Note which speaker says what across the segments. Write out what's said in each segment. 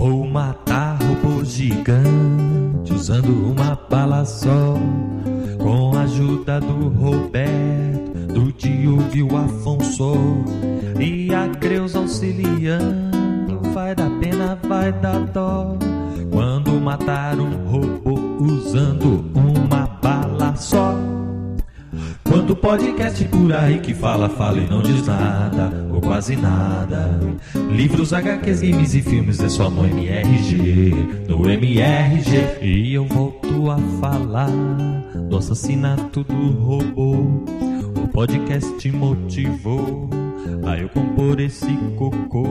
Speaker 1: Vou matar robô gigante usando uma bala só. Com a ajuda do Roberto, do Diogo e o Afonso. E a Creus auxiliando. Vai dar pena, vai dar dó. Quando matar um robô usando uma Quanto podcast por aí que fala, fala e não diz nada, ou quase nada. Livros, HQs, games e filmes é só no MRG, no MRG. E eu volto a falar do assassinato do robô. O podcast motivou a eu compor esse cocô.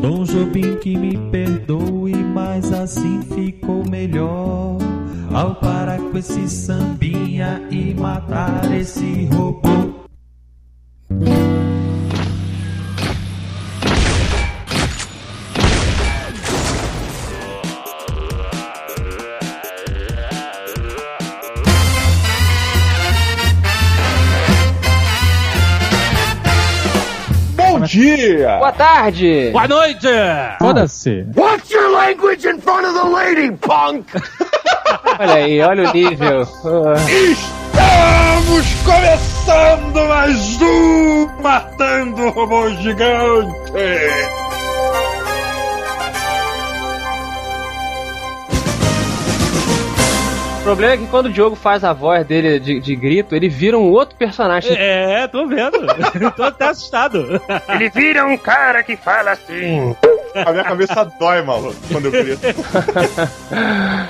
Speaker 1: Dom Jobim que me perdoe, mas assim ficou melhor. Ao parar com esse sambinha e matar esse robô.
Speaker 2: Bom dia!
Speaker 3: Boa tarde!
Speaker 4: Boa noite!
Speaker 5: Foda-se.
Speaker 6: Watch your language in front of the lady, punk!
Speaker 3: Olha aí, olha o nível.
Speaker 2: Estamos começando mais um Matando Robô Gigante!
Speaker 3: Problema é que quando o Diogo faz a voz dele de, de grito, ele vira um outro personagem.
Speaker 4: É, tô vendo. tô até assustado.
Speaker 6: Ele vira um cara que fala assim.
Speaker 2: A minha cabeça dói, maluco, quando eu grito.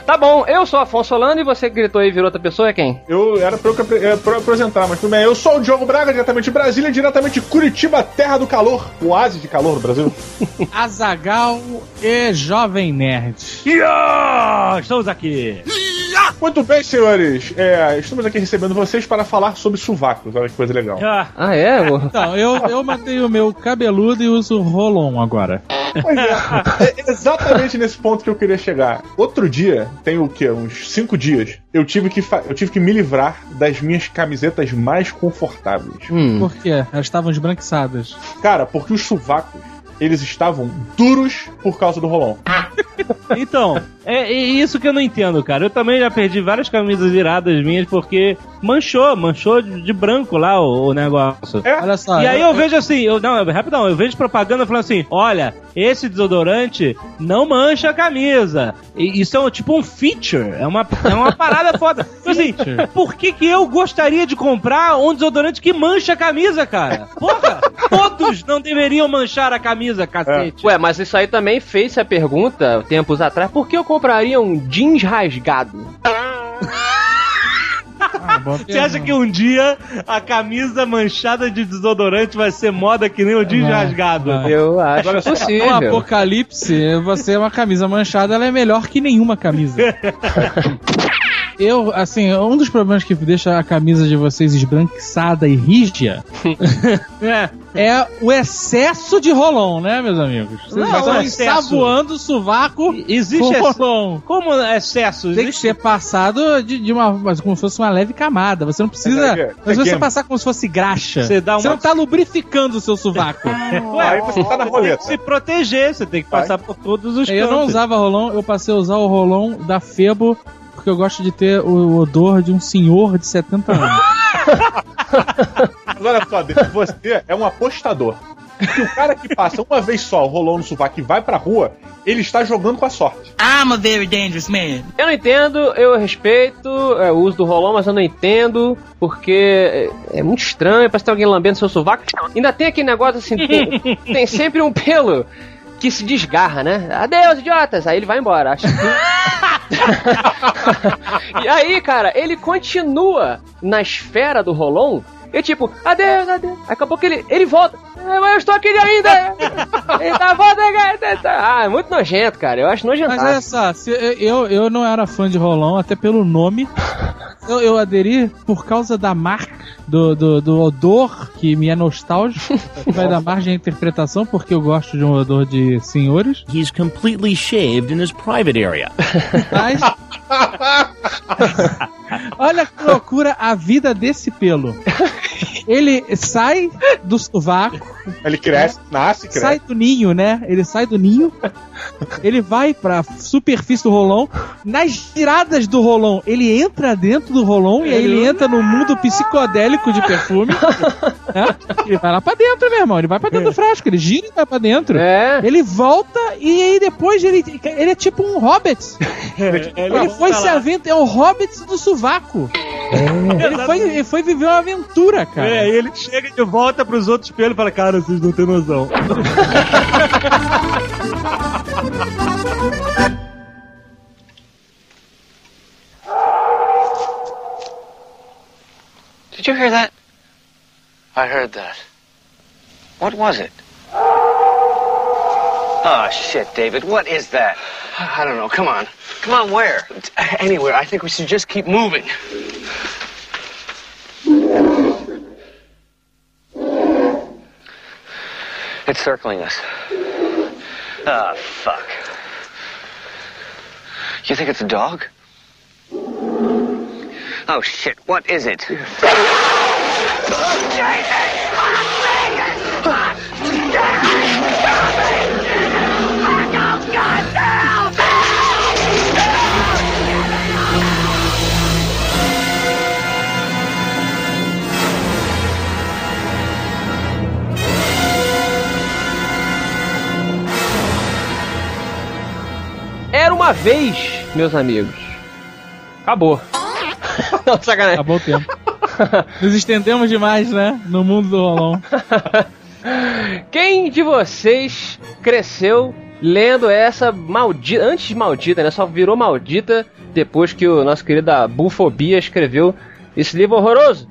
Speaker 3: Tá bom, eu sou Afonso Solano e você que gritou aí e virou outra pessoa é quem?
Speaker 2: Eu era pra eu é, pra eu apresentar, mas tudo bem. Eu sou o Diogo Braga, diretamente de Brasília, diretamente de Curitiba, terra do calor. O oásis de calor do Brasil.
Speaker 5: Azagal e Jovem Nerd.
Speaker 4: Iá, estamos aqui.
Speaker 2: Muito bem, senhores. É, estamos aqui recebendo vocês para falar sobre sovacos. Olha que coisa legal.
Speaker 4: Ah,
Speaker 3: Ah, é?
Speaker 5: Então, eu, eu matei o meu cabeludo e uso Rolon agora.
Speaker 2: Pois é, é exatamente nesse ponto que eu queria chegar. Outro dia, tem o quê? Uns cinco dias, eu tive que, eu tive que me livrar das minhas camisetas mais confortáveis.
Speaker 3: Hum.
Speaker 5: Por quê? Elas estavam esbranquiçadas.
Speaker 2: Cara, porque os sovacos, eles estavam duros por causa do rolão.
Speaker 4: então, é, é isso que eu não entendo, cara. Eu também já perdi várias camisas iradas minhas porque manchou, manchou de, de branco lá o, o negócio.
Speaker 2: É?
Speaker 5: Olha só.
Speaker 4: E aí eu vejo assim, eu, não, rapidão, eu vejo propaganda falando assim: olha, esse desodorante não mancha a camisa. E isso é um, tipo um feature, é uma, é uma parada foda. Então, assim, por que, que eu gostaria de comprar um desodorante que mancha a camisa, cara? Porra, todos não deveriam manchar a camisa, cacete.
Speaker 3: Ué, mas isso aí também fez a pergunta tempos atrás: por que eu compraria um jeans rasgado?
Speaker 5: Ah,
Speaker 4: Você acha que um dia a camisa manchada de desodorante vai ser moda que nem o jeans rasgado?
Speaker 3: Eu acho
Speaker 2: Olha só,
Speaker 5: No
Speaker 3: possível.
Speaker 5: apocalipse, você é uma camisa manchada, ela é melhor que nenhuma camisa. Eu, assim, um dos problemas que deixa a camisa de vocês esbranquiçada e rígida
Speaker 4: É.
Speaker 5: é o excesso de rolon, né, meus amigos? Vocês
Speaker 4: Não,
Speaker 5: estão
Speaker 4: excesso.
Speaker 5: ensaboando o sovaco
Speaker 4: Existe
Speaker 5: com
Speaker 4: esse...
Speaker 5: rolon.
Speaker 4: Como excesso?
Speaker 5: Tem que
Speaker 4: Existe...
Speaker 5: ser passado de, de uma, mas como se fosse uma leve camada. Você não precisa.
Speaker 2: Mas é que-
Speaker 5: Mas
Speaker 2: é
Speaker 5: se você
Speaker 2: que-
Speaker 5: passar como se fosse graxa,
Speaker 4: Você dá uma-
Speaker 5: não tá lubrificando o seu sovaco.
Speaker 2: Aí você tá na
Speaker 4: Tem
Speaker 2: roleta.
Speaker 4: que se proteger, você tem que passar por todos os
Speaker 5: eu não usava rolon, eu passei a usar o rolon da Febo, porque eu gosto de ter o odor de um senhor de 70 anos.
Speaker 2: Olha só, você é um apostador. Porque o cara que passa uma vez só o rolão no sovaco e vai pra rua, ele está jogando com a sorte.
Speaker 7: I'm a very dangerous man.
Speaker 3: Eu não entendo, eu respeito é, o uso do rolão, mas eu não entendo, porque é, é muito estranho, parece que tem alguém lambendo seu sovaco. Ainda tem aquele negócio assim, tem, tem sempre um pelo que se desgarra, né? Adeus, idiotas! Aí ele vai embora. Acho que... e aí, cara, ele continua na esfera do rolão. E tipo, adeus, adeus. Daqui a pouco ele, ele volta. "Ah, mas Eu estou aqui ainda. Ele tá volta. Ah, é muito nojento, cara. Eu acho nojento.
Speaker 5: Mas olha só, se- eu, eu não era fã de rolão, até pelo nome. Eu, eu aderi por causa da marca, do, do, do odor que me é nostálgico. Vai dar margem à interpretação, porque eu gosto de um odor de senhores.
Speaker 8: He's completely shaved in his private area.
Speaker 5: Mas. Olha que loucura a vida desse pelo. Ele sai do sovaco,
Speaker 2: Ele cresce, nasce, cresce.
Speaker 5: sai do ninho, né? Ele sai do ninho, ele vai pra superfície do rolão, nas giradas do rolão, ele entra dentro do rolão e aí ele entra no mundo psicodélico de perfume. né? Ele vai lá pra dentro, meu irmão. Ele vai pra dentro do frasco, ele gira e vai pra dentro.
Speaker 3: É.
Speaker 5: Ele volta e aí depois ele, ele é tipo um hobbit. Ele foi se aventurar, é o hobbit do sovaco. Ele foi, ele foi viver uma aventura, cara.
Speaker 4: É, aí ele chega de volta pros outros pelos e fala, cara, vocês não têm noção.
Speaker 9: Did you hear that? I heard that. What was it? Oh, shit, David. What is that? I don't know. Come on. Come on, where? Anywhere. I think we should just keep moving. It's circling us. Ah, fuck. You think it's a dog? Oh, shit. What is it?
Speaker 3: Era uma vez, meus amigos. Acabou. Não, sacanagem.
Speaker 5: Acabou o tempo. Nos estendemos demais, né? No mundo do rolão.
Speaker 3: Quem de vocês cresceu lendo essa maldita. Antes de maldita, né? Só virou maldita depois que o nosso querido Bufobia escreveu esse livro horroroso.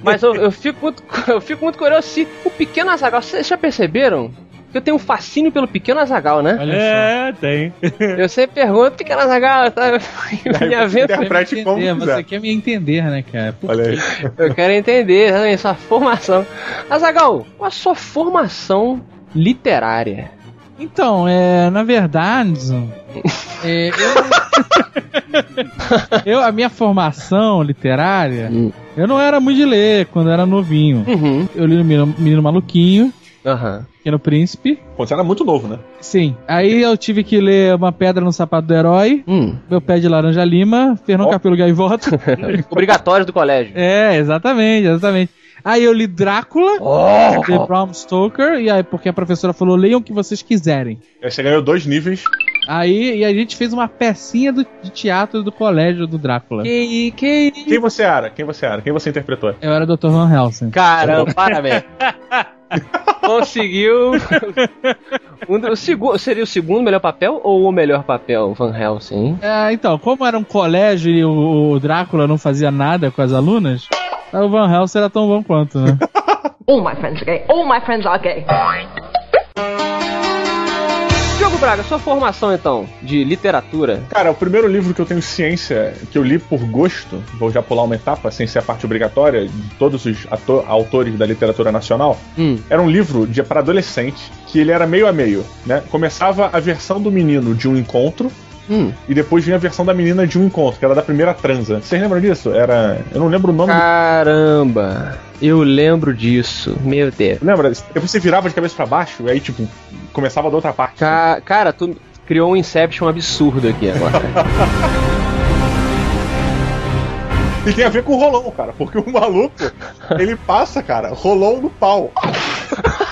Speaker 3: Mas eu, eu fico muito, eu fico muito curioso se o Pequeno Azagal. Vocês já perceberam? Eu tenho um fascínio pelo Pequeno Azagal, né?
Speaker 5: Olha
Speaker 4: É, tem.
Speaker 3: Eu sempre pergunto, Pequeno Azagal, tá? Minha
Speaker 2: você
Speaker 3: venta.
Speaker 2: interprete
Speaker 5: só.
Speaker 2: como
Speaker 5: Entender,
Speaker 2: quiser.
Speaker 5: você quer me entender, né, cara? Por
Speaker 2: Olha aí.
Speaker 3: Eu quero entender exatamente sua formação. Azagal, qual a sua formação literária?
Speaker 5: Então, é, na verdade, é, eu, eu- a minha formação literária,
Speaker 3: Hum.
Speaker 5: eu não era muito de ler quando eu era novinho.
Speaker 3: Uhum.
Speaker 5: Eu li no Menino, Menino Maluquinho,
Speaker 3: Aham.
Speaker 5: Pequeno Príncipe.
Speaker 2: Pô, Você era muito novo, né?
Speaker 5: Sim. Aí eu tive que ler Uma Pedra no Sapato do Herói,
Speaker 3: Hum.
Speaker 5: Meu Pé de Laranja Lima, Fernão
Speaker 2: Ó.
Speaker 5: Capelo Gaivota.
Speaker 3: Obrigatórios do colégio.
Speaker 5: é, exatamente, exatamente. Aí eu li Drácula,
Speaker 3: Oh!
Speaker 5: de Bram Stoker, e aí porque a professora falou, leiam o que vocês quiserem.
Speaker 2: Aí você ganhou dois níveis.
Speaker 5: Aí e a gente fez uma pecinha do, de teatro do colégio do Drácula.
Speaker 3: Que, que...
Speaker 2: Quem você era? Quem você era? Quem você interpretou?
Speaker 5: Eu era Dr. Van Helsing.
Speaker 3: Caramba, parabéns. Conseguiu. Um o segundo, seria o segundo melhor papel ou o melhor papel, Van Helsing?
Speaker 5: É, então, como era um colégio e o, o Drácula não fazia nada com as alunas, o Van Helsing era tão bom quanto, né?
Speaker 10: All my friends are gay. All my friends are gay.
Speaker 3: Diogo Braga, sua formação então, de literatura.
Speaker 2: Cara, o primeiro livro que eu tenho ciência, que eu li por gosto, vou já pular uma etapa, sem ser a parte obrigatória, de todos os autores da literatura nacional,
Speaker 3: Hum.
Speaker 2: era um livro de para adolescente, que ele era meio a meio, né? Começava a versão do menino de um encontro,
Speaker 3: Hum.
Speaker 2: e depois vinha a versão da menina de um encontro, que era da primeira transa. Vocês lembram disso? Era. Eu não lembro o nome do.
Speaker 3: Caramba, eu lembro disso. Meu Deus.
Speaker 2: Lembra? Depois você virava de cabeça pra baixo, e aí, tipo, começava da outra parte.
Speaker 3: Ca- cara, tu criou um Inception absurdo aqui agora.
Speaker 2: E tem a ver com o rolão, cara, porque o maluco, ele passa, cara, rolão no pau.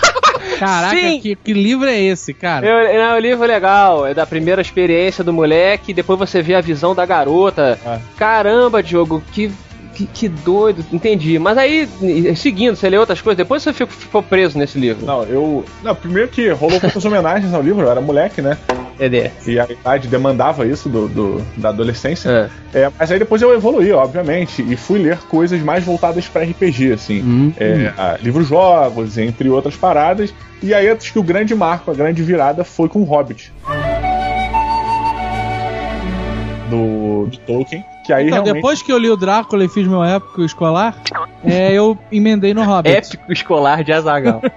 Speaker 5: Caraca,
Speaker 3: Sim.
Speaker 5: que, que livro é esse, cara?
Speaker 3: Eu, não, o livro é legal, é da primeira experiência do moleque, depois você vê a visão da garota.
Speaker 2: É.
Speaker 3: Caramba, Diogo, que, que, que doido, entendi. Mas aí, seguindo, você lê outras coisas, depois você ficou, ficou preso nesse livro.
Speaker 2: Não, eu. Não, primeiro que rolou muitas homenagens ao livro, eu era moleque, né?
Speaker 3: Dedé.
Speaker 2: E a idade demandava isso do, do- da adolescência.
Speaker 3: É.
Speaker 2: É, mas aí depois eu evoluí, obviamente, e fui ler coisas mais voltadas pra RPG, assim.
Speaker 3: Hum.
Speaker 2: É, a- livros-jogos, entre outras paradas. E aí acho que o grande marco, a grande virada foi com o Hobbit. Do, de Tolkien, Que aí
Speaker 5: Então,
Speaker 2: realmente.
Speaker 5: depois que eu li o Drácula e fiz meu épico escolar, é, eu emendei no Hobbit.
Speaker 3: Épico escolar de Azagal.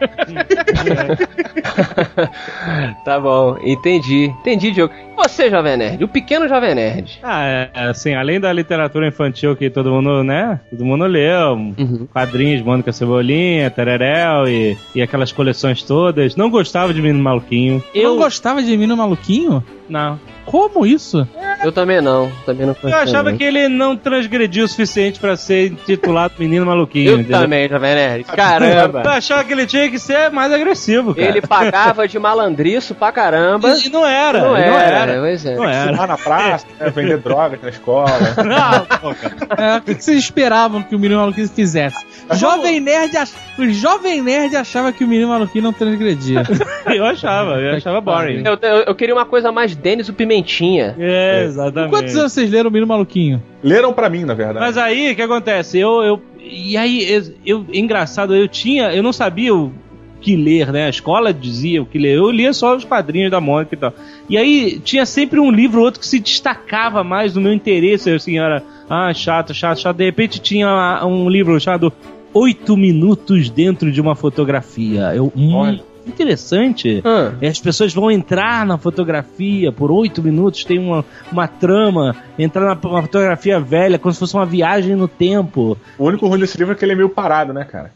Speaker 3: tá bom, entendi. Entendi, Diogo. Você, Jovem Nerd? O pequeno Jovem Nerd.
Speaker 4: Ah, é, assim, além da literatura infantil que todo mundo, né? Todo mundo leu,
Speaker 3: Uhum.
Speaker 4: quadrinhos, Mônica Cebolinha, Tererel e, e aquelas coleções todas. Não gostava de Menino Maluquinho.
Speaker 5: Eu não gostava de Menino Maluquinho?
Speaker 4: Não.
Speaker 5: Como isso?
Speaker 3: Eu também não. Também não
Speaker 4: Eu achava que ele não transgrediu o suficiente pra ser intitulado Menino Maluquinho.
Speaker 3: Eu
Speaker 4: entendeu?
Speaker 3: também, Jovem Nerd. Caramba.
Speaker 4: Eu achava que ele tinha que ser mais agressivo, cara.
Speaker 3: Ele pagava de malandriço pra caramba.
Speaker 4: E não era.
Speaker 3: Não
Speaker 4: e
Speaker 3: era,
Speaker 4: não era.
Speaker 3: pois é.
Speaker 4: Não era.
Speaker 2: Fumar na praça, né, vender drogas na escola.
Speaker 4: Não.
Speaker 5: É, o que que vocês esperavam que o Menino Maluquinho fizesse? Jovem Nerd, ach... o Jovem Nerd achava que o Menino Maluquinho não transgredia.
Speaker 4: Eu achava, eu achava boring.
Speaker 3: Eu, eu- eu queria uma coisa mais Denis o Pimentinha.
Speaker 4: É, exatamente.
Speaker 5: Quantos anos vocês leram o Menino Maluquinho?
Speaker 2: Leram pra mim, na verdade.
Speaker 4: Mas aí, o que acontece? Eu, eu, e aí, eu, eu- engraçado, eu tinha, eu não sabia o que ler, né? A escola dizia o que ler. Eu lia só os quadrinhos da Mônica e tal. E aí, tinha sempre um livro ou outro que se destacava mais no meu interesse. Assim, era, ah, chato, chato, chato. De repente tinha um livro chamado Oito Minutos Dentro de uma Fotografia. Eu, hum,
Speaker 2: Olha.
Speaker 4: interessante.
Speaker 3: Ah,
Speaker 4: E as pessoas vão entrar na fotografia por oito minutos, tem uma, uma trama, entrar na uma fotografia velha, como se fosse uma viagem no tempo.
Speaker 2: O único ruim desse livro é que ele é meio parado, né, cara?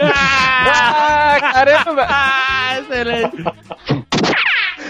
Speaker 3: Ah, caramba!
Speaker 4: Ah, excelente!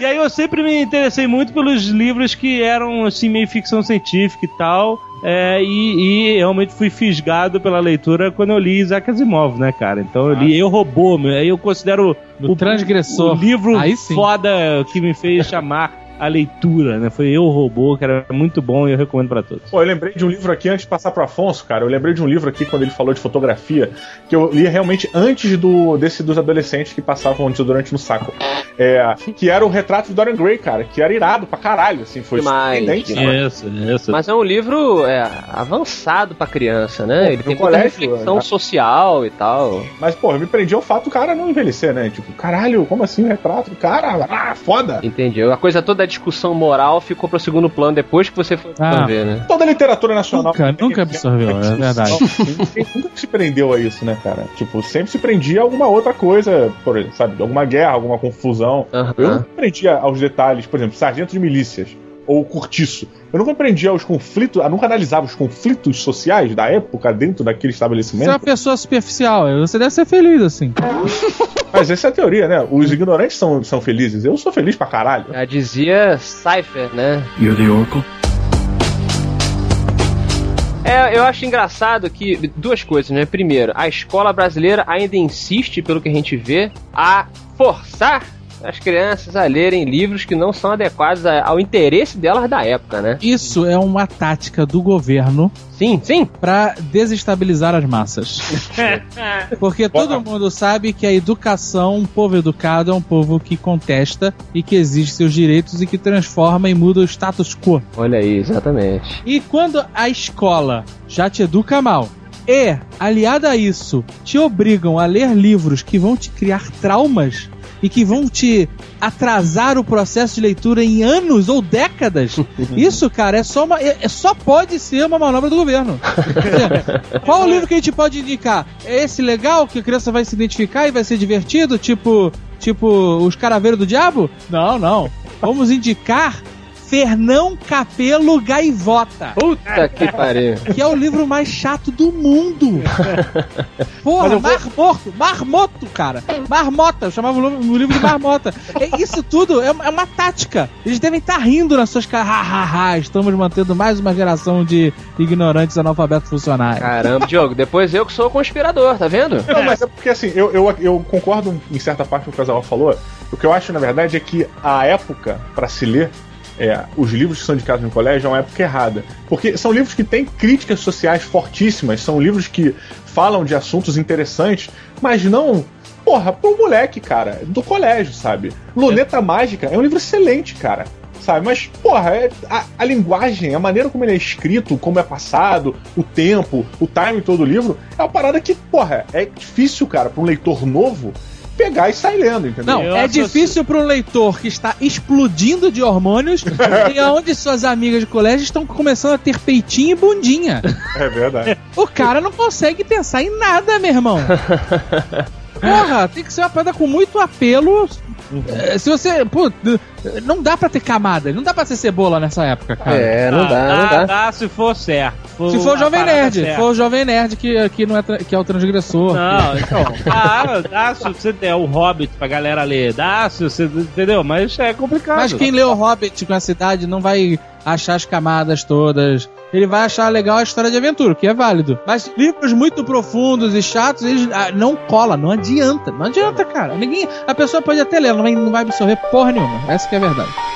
Speaker 4: E aí eu sempre me interessei muito pelos livros que eram assim meio ficção científica e tal. é, e, e realmente fui fisgado pela leitura quando eu li Isaac Asimov, né, cara? Então eu li Eu Robô, aí eu considero
Speaker 5: O Transgressor.
Speaker 4: o livro foda que me fez chamar a leitura, né? Foi Eu Robô, que era muito bom e eu recomendo pra todos.
Speaker 2: Pô, eu lembrei de um livro aqui antes de passar pro Afonso, cara. Eu lembrei de um livro aqui quando ele falou de fotografia, que eu li realmente antes do desse dos adolescentes que passavam desodorante no saco. É, que era o retrato de Dorian Gray, cara, que era irado pra caralho, assim, foi surpreendente,
Speaker 3: demais.
Speaker 4: Isso, isso.
Speaker 3: Mas é um livro é, avançado pra criança, né?
Speaker 2: Pô,
Speaker 3: Ele tem muita reflexão
Speaker 2: né?
Speaker 3: social e tal.
Speaker 2: Mas, pô, eu me prendi ao fato do cara não envelhecer, né? Tipo, caralho, como assim o retrato cara? Ah, foda!
Speaker 3: Entendi. A coisa toda da discussão moral ficou pro segundo plano depois que você foi
Speaker 5: Ah.
Speaker 3: ver, né?
Speaker 2: Toda a literatura nacional.
Speaker 5: Nunca, nunca absorveu, é verdade.
Speaker 2: Nunca se prendeu a isso, né, cara? Tipo, sempre se prendia a alguma outra coisa, por exemplo, sabe? Alguma guerra, alguma confusão.
Speaker 3: Aham.
Speaker 2: Eu nunca me prendia aos detalhes, por exemplo, sargento de milícias ou cortiço. Eu nunca me prendia aos conflitos, eu nunca analisava os conflitos sociais da época dentro daquele
Speaker 5: Você é uma
Speaker 2: estabelecimento.
Speaker 5: pessoa superficial, você deve ser feliz assim.
Speaker 2: Mas essa é a teoria, né? Os ignorantes são, são felizes. Eu sou feliz pra caralho.
Speaker 3: Já dizia Cypher, né?
Speaker 1: You're the Oracle?
Speaker 3: É, eu acho engraçado que duas coisas, né? Primeiro, a escola brasileira ainda insiste, pelo que a gente vê, a forçar as crianças a lerem livros que não são adequados a- ao interesse delas da época, né?
Speaker 5: Isso é uma tática do governo
Speaker 3: Sim, sim.
Speaker 5: pra desestabilizar as massas. Porque todo mundo sabe que a educação, um povo educado é um povo que contesta e que exige seus direitos e que transforma e muda o status quo.
Speaker 3: Olha aí, exatamente.
Speaker 5: E quando a escola já te educa mal e, aliada a isso, te obrigam a ler livros que vão te criar traumas e que vão te atrasar o processo de leitura em anos ou décadas, isso, cara, é só uma. É, é- só pode ser uma manobra do governo. Quer dizer, Qual o livro que a gente pode indicar? É esse legal que a criança vai se identificar e vai ser divertido? Tipo. Tipo, Os Caraveiros do Diabo? Não, não. Vamos indicar Fernão Capelo Gaivota.
Speaker 3: Puta que pariu.
Speaker 5: Que é o livro mais chato do mundo. Porra, Mar Morto, Marmoto, cara. Marmota, eu chamava o livro- de Marmota. É, isso tudo é, uma- é uma tática. Eles devem estar rindo nas suas caras. Ha, ha, ha, estamos mantendo mais uma geração de ignorantes analfabetos funcionais.
Speaker 3: Caramba, Diogo, depois eu que sou o conspirador, tá vendo?
Speaker 2: Não, mas é porque assim, eu, eu, eu concordo em certa parte com o que o Casal falou. O que eu acho, na verdade, é que a época pra se ler é, os livros que são indicados no colégio é uma época errada. Porque são livros que têm críticas sociais fortíssimas, são livros que falam de assuntos interessantes, mas não. Porra, pro moleque, cara, do colégio, sabe? Luneta Mágica é um livro excelente, cara. Sabe, mas, porra, é- a, a linguagem, a maneira como ele é escrito, como é passado, o tempo, o time todo do livro, é uma parada que, porra, é difícil, cara, pra um leitor novo pegar e sair lendo, entendeu?
Speaker 5: Não, é difícil para um leitor que está explodindo de hormônios e onde suas amigas de colégio estão começando a ter peitinho e bundinha.
Speaker 2: É verdade.
Speaker 5: O cara não consegue pensar em nada, meu irmão. Porra, tem que ser uma parada com muito apelo. É, Se você. Pô, não dá pra ter camada, não dá pra ser cebola nessa época, cara.
Speaker 3: É, não dá, não dá.
Speaker 4: dá se for certo.
Speaker 5: Se for o Jovem Nerd,
Speaker 4: certa.
Speaker 5: for o Jovem Nerd que, que, não é, que é o transgressor.
Speaker 4: Não, então. Dá, dá se você der o Hobbit pra galera ler. Dá se você. Entendeu? Mas é complicado.
Speaker 5: Mas quem lê o Hobbit com essa idade não vai achar as camadas todas. Ele vai achar legal a história de aventura, que é válido. Mas livros muito profundos e chatos, eles ah, não cola, não adianta. Não adianta, cara. Ninguém, a pessoa pode até ler, não vai, não vai absorver porra nenhuma. Essa que é a verdade.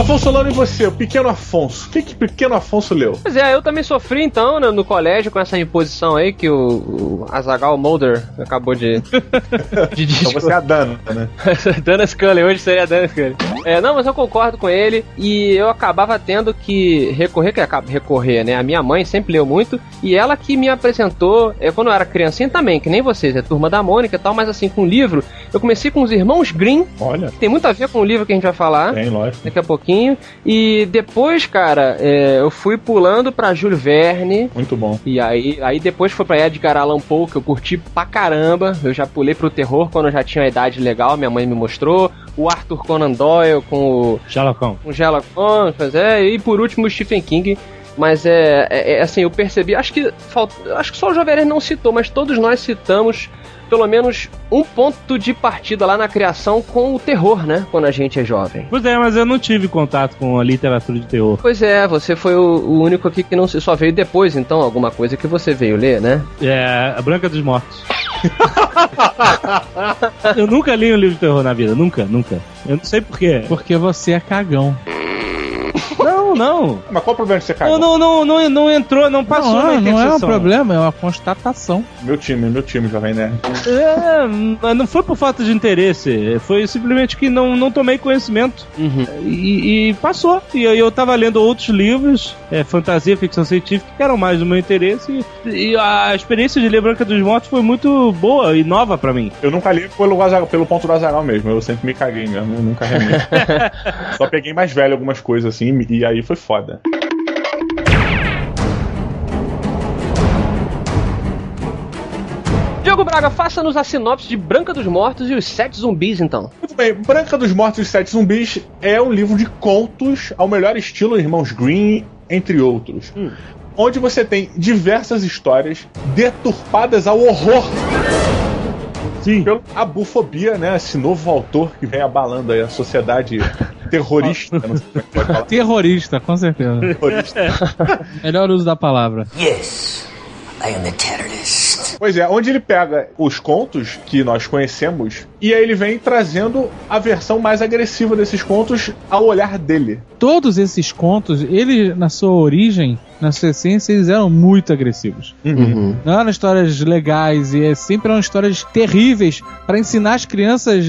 Speaker 2: Afonso Solano e você, o pequeno Afonso. O que que pequeno Afonso leu?
Speaker 3: Pois é, eu também sofri então né, no colégio com essa imposição aí que o, o Azagal Mulder acabou de. de
Speaker 2: Então você é a Dana, né?
Speaker 3: Dana Scully, hoje seria a Dana Scully. É, não, mas eu concordo com ele e eu acabava tendo que recorrer, que acaba recorrer, né? A minha mãe sempre leu muito e ela que me apresentou, é, quando eu era criancinha também, que nem vocês, é Turma da Mônica e tal, mas assim, com livro, eu comecei com os Irmãos Grimm,
Speaker 2: Olha,
Speaker 3: que tem muito a ver com o livro que a gente vai falar
Speaker 2: tem, lógico.
Speaker 3: daqui a pouquinho. E depois, cara, é, eu fui pulando pra Júlio Verne.
Speaker 2: Muito bom.
Speaker 3: E aí, aí depois foi pra Edgar Allan Poe, que eu curti pra caramba. Eu já pulei pro terror quando eu já tinha uma idade legal, minha mãe me mostrou. O Arthur Conan Doyle com o,
Speaker 4: Sherlock
Speaker 3: com o Sherlock Holmes, é. E por último o Stephen King. Mas é, é- é assim, eu percebi, acho que falta, acho que só o Jovem Nerd não citou, mas todos nós citamos pelo menos um ponto de partida lá na criação com o terror, né? Quando a gente é jovem.
Speaker 4: Pois é, mas eu não tive contato com a literatura de terror.
Speaker 3: Pois é, você foi o, o único aqui que não se- só veio depois, então, alguma coisa que você veio ler, né?
Speaker 4: É, a Branca dos Mortos. eu nunca li um livro de terror na vida, nunca, nunca. Eu não sei porquê.
Speaker 5: Porque você é cagão.
Speaker 4: Não, não.
Speaker 2: Mas qual o problema de você cair?
Speaker 4: Não, não, não, não, não entrou, não passou
Speaker 5: não,
Speaker 4: na
Speaker 5: não é um problema, é uma constatação.
Speaker 2: Meu time, meu time, Jovem Nerd.
Speaker 4: É, mas não foi por falta de interesse, foi simplesmente que não, não tomei conhecimento. E, e passou. E aí eu tava lendo outros livros, é, fantasia, ficção científica, que eram mais do meu interesse. E, e a experiência de ler Branca dos Mortos foi muito boa e nova pra mim.
Speaker 2: Eu nunca li pelo, pelo ponto do Azagal mesmo, eu sempre me caguei mesmo, eu nunca remi. Só peguei mais velho algumas coisas assim, e aí foi foda.
Speaker 3: Diogo Braga, faça-nos a sinopse de Branca dos Mortos e os Sete Zumbis, então.
Speaker 2: Muito bem, Branca dos Mortos e os Sete Zumbis é um livro de contos ao melhor estilo Irmãos Green, entre outros. Onde você tem diversas histórias deturpadas ao horror.
Speaker 4: Sim.
Speaker 2: Pelo a bufobia, né? Esse novo autor que vem abalando aí a sociedade terrorista. não sei como é que pode falar.
Speaker 5: Terrorista, com certeza.
Speaker 2: Terrorista.
Speaker 5: Melhor uso da palavra.
Speaker 11: Yes, I am the terrorist.
Speaker 2: Pois é, onde ele pega os contos que nós conhecemos e aí ele vem trazendo a versão mais agressiva desses contos ao olhar dele.
Speaker 5: Todos esses contos, ele, na sua origem, na sua essência, eles eram muito agressivos. Não eram histórias legais e é sempre eram histórias terríveis para ensinar as crianças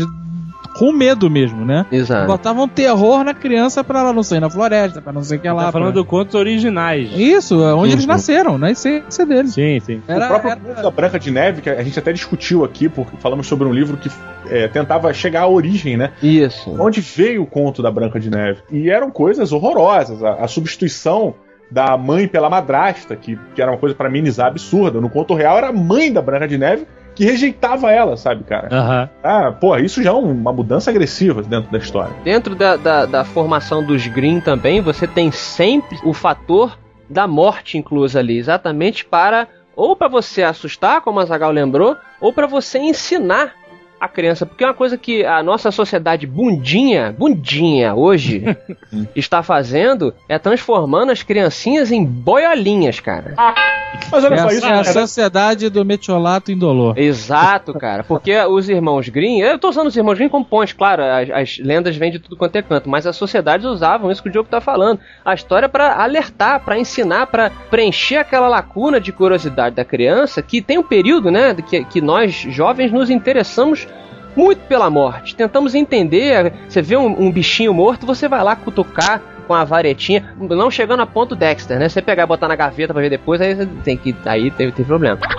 Speaker 5: com medo mesmo, né?
Speaker 3: Exato.
Speaker 5: Botavam terror na criança pra ela não sair na floresta, pra não sei o que lá.
Speaker 4: Tá falando
Speaker 5: pra-
Speaker 4: de contos originais.
Speaker 5: Isso, é onde eles nasceram, na essência deles.
Speaker 4: Sim, sim.
Speaker 5: Era,
Speaker 2: o próprio
Speaker 5: era-
Speaker 2: conto da Branca de Neve, que a gente até discutiu aqui, porque falamos sobre um livro que é, tentava chegar à origem, né?
Speaker 3: Isso.
Speaker 2: Onde veio o conto da Branca de Neve. E eram coisas horrorosas. A, a substituição da mãe pela madrasta, que, que era uma coisa pra minimizar absurda. No conto real era a mãe da Branca de Neve que rejeitava ela, sabe, cara?
Speaker 4: Aham.
Speaker 2: Ah, pô, isso já é um- uma mudança agressiva dentro da história.
Speaker 3: Dentro da, da, da formação dos Green também, você tem sempre o fator da morte incluso ali, exatamente para ou para você assustar, como a Zagal lembrou, ou para você ensinar a criança, porque é uma coisa que a nossa sociedade bundinha, bundinha hoje está fazendo é transformando as criancinhas em boiolinhas, cara.
Speaker 2: Mas olha
Speaker 5: é
Speaker 2: só,
Speaker 5: a,
Speaker 2: isso
Speaker 5: é a sociedade do metiolato indolor.
Speaker 3: Exato, cara. Porque os irmãos Grimm, eu tô usando os irmãos Grimm como ponte, claro, as, as lendas vêm de tudo quanto é canto, mas as sociedades usavam isso que o Diogo tá falando. A história para alertar, para ensinar, para preencher aquela lacuna de curiosidade da criança, que tem um período, né, que, que nós jovens nos interessamos muito pela morte. Tentamos entender. Você vê um, um bichinho morto, você vai lá cutucar, com a varetinha, não chegando a ponto Dexter, né? Você pegar e botar na gaveta pra ver depois, aí você tem que. Aí tem, tem problema.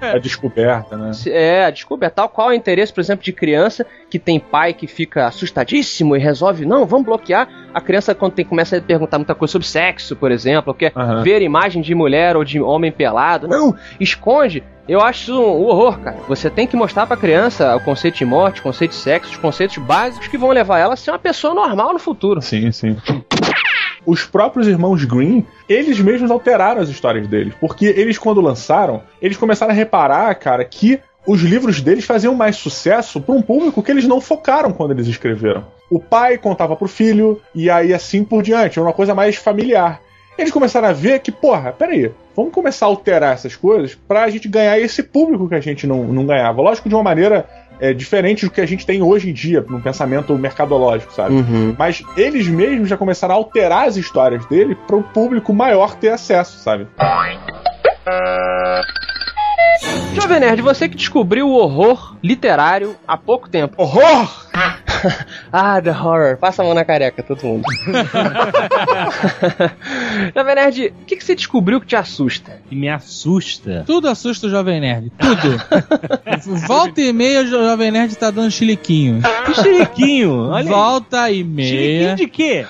Speaker 2: É descoberta, né?
Speaker 3: É, a descoberta. Tal qual é o interesse, por exemplo, de criança que tem pai que fica assustadíssimo e resolve, não, vamos bloquear. A criança, quando tem, começa a perguntar muita coisa sobre sexo, por exemplo, quer
Speaker 2: Aham.
Speaker 3: ver imagem de mulher ou de homem pelado, não, esconde. Eu acho um horror, cara. Você tem que mostrar pra criança o conceito de morte, o conceito de sexo, os conceitos básicos que vão levar ela a ser uma pessoa normal no futuro.
Speaker 2: Sim, sim. Os próprios irmãos Green, eles mesmos alteraram as histórias deles. Porque eles, quando lançaram, eles começaram a reparar, cara, que os livros deles faziam mais sucesso para um público que eles não focaram quando eles escreveram. O pai contava pro filho, e aí assim por diante, era uma coisa mais familiar. Eles começaram a ver que, porra, peraí, vamos começar a alterar essas coisas pra gente ganhar esse público que a gente não, não ganhava. Lógico, de uma maneira é, diferente do que a gente tem hoje em dia, no pensamento mercadológico, sabe?
Speaker 3: Uhum.
Speaker 2: Mas eles mesmos já começaram a alterar as histórias dele para o público maior ter acesso, sabe?
Speaker 3: Jovem Nerd, você que descobriu o horror literário há pouco tempo.
Speaker 2: Horror!
Speaker 3: ah, the horror. Passa a mão na careca, todo mundo. Jovem Nerd, o que, que você descobriu que te assusta?
Speaker 4: E me assusta.
Speaker 5: Tudo assusta o Jovem Nerd. Tudo. Volta e meia o Jovem Nerd tá dando chiliquinho.
Speaker 4: Que chiliquinho? Olha aí.
Speaker 5: Volta e
Speaker 4: Chiliquinho
Speaker 5: meia.
Speaker 4: de quê?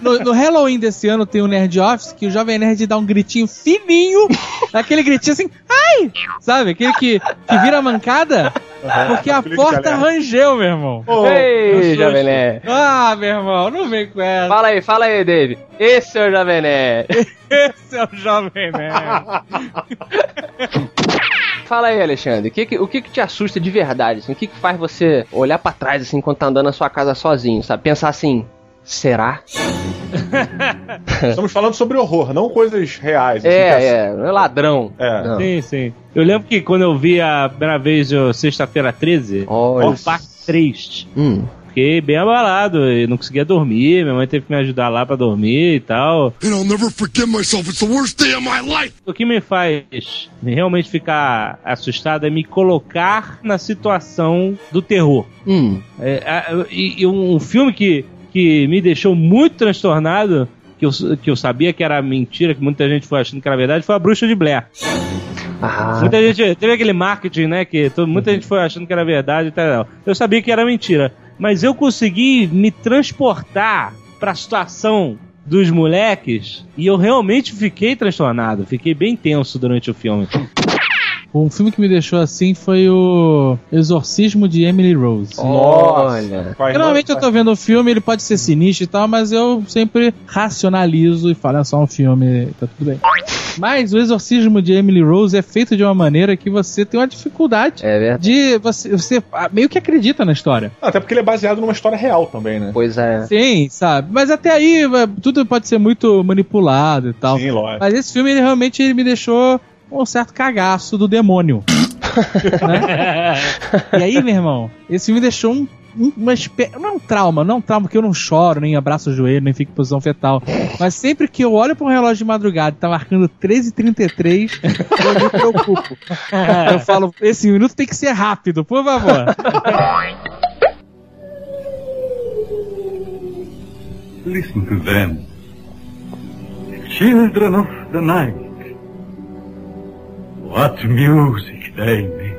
Speaker 5: No, no Halloween desse ano tem o Nerd Office que o Jovem Nerd dá um gritinho fininho. aquele gritinho assim, ai! Sabe? Aquele que, que vira mancada. Porque a
Speaker 2: Aquele de
Speaker 5: porta rangeu, meu irmão.
Speaker 3: Ei, Jovem Nerd.
Speaker 5: Ah, meu irmão, não vem com essa.
Speaker 3: Fala aí, fala aí, Dave. Esse é o Nerd.
Speaker 5: Esse é o Nerd.
Speaker 3: Fala aí, Alexandre. O que, que- o que, que te assusta de verdade? assim? O que, que faz você olhar pra trás assim quando tá andando na sua casa sozinho, sabe? Pensar assim, será?
Speaker 2: Estamos falando sobre horror, não coisas reais. assim,
Speaker 3: É, é, não é ladrão.
Speaker 2: É.
Speaker 3: Não.
Speaker 4: Sim, sim. Eu lembro que quando eu vi a primeira vez o Sexta-feira 13,
Speaker 3: Olha.
Speaker 4: o Parque 3,
Speaker 3: Hum.
Speaker 4: fiquei bem abalado e não conseguia dormir. Minha mãe teve que me ajudar lá pra dormir e tal.
Speaker 6: And I'll never forgive myself. It's the worst day of my life.
Speaker 4: O que me faz realmente ficar assustado é me colocar na situação do terror.
Speaker 3: Hum.
Speaker 4: É, e, e um filme que, que me deixou muito transtornado, que eu, que eu sabia que era mentira, que muita gente foi achando que era verdade, foi a Bruxa de Blair.
Speaker 3: Ah.
Speaker 4: Muita gente. Teve aquele marketing, né? Que todo- muita gente foi achando que era verdade e tal. Eu sabia que era mentira. Mas eu consegui me transportar pra situação dos moleques e eu realmente fiquei transtornado. Fiquei bem tenso durante o filme.
Speaker 5: Um filme que me deixou assim foi o Exorcismo de Emily Rose.
Speaker 3: Olha.
Speaker 5: Geralmente eu tô vendo um filme, ele pode ser sinistro e tal, mas eu sempre racionalizo e falo, é só um filme, tá tudo bem. Mas o exorcismo de Emily Rose é feito de uma maneira que você tem uma dificuldade
Speaker 3: É verdade.
Speaker 5: de. Você, você ah, meio que acredita na história.
Speaker 2: Até porque ele é baseado numa história real também, né?
Speaker 3: Pois é.
Speaker 5: Sim, sabe? Mas até aí é, tudo pode ser muito manipulado e tal.
Speaker 2: Sim, lógico.
Speaker 5: Mas esse filme ele realmente ele me deixou um certo cagaço do demônio. né? E aí, meu irmão, esse filme deixou um, um- uma espé- Não é um trauma, não é um trauma porque eu não choro, nem abraço o joelho, nem fico em posição fetal. Mas sempre que eu olho para um relógio de madrugada e tá marcando 13h33, eu me preocupo. Eu falo, esse minuto tem que ser rápido, por favor.
Speaker 12: Listen to them. Children of the night. What music they make.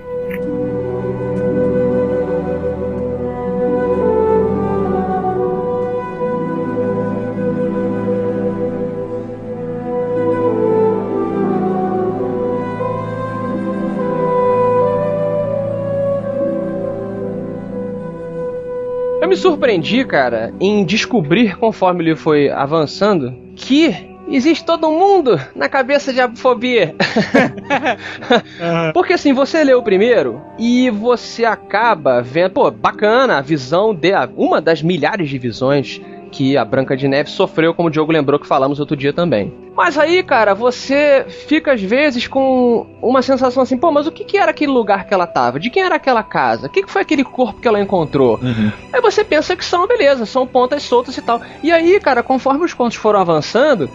Speaker 3: Surpreendi, cara, em descobrir, conforme ele foi avançando, que existe todo mundo na cabeça de abofobia. Porque assim, você lê o primeiro e você acaba vendo, pô, bacana a visão de uma das milhares de visões que a Branca de Neve sofreu, como o Diogo lembrou que falamos outro dia também. Mas aí, cara, você fica às vezes com uma sensação assim, pô, mas o que, que era aquele lugar que ela tava? De quem era aquela casa? O que, que foi aquele corpo que ela encontrou? Aí você pensa que são, beleza, são pontas soltas e tal. E aí, cara, conforme os contos foram avançando,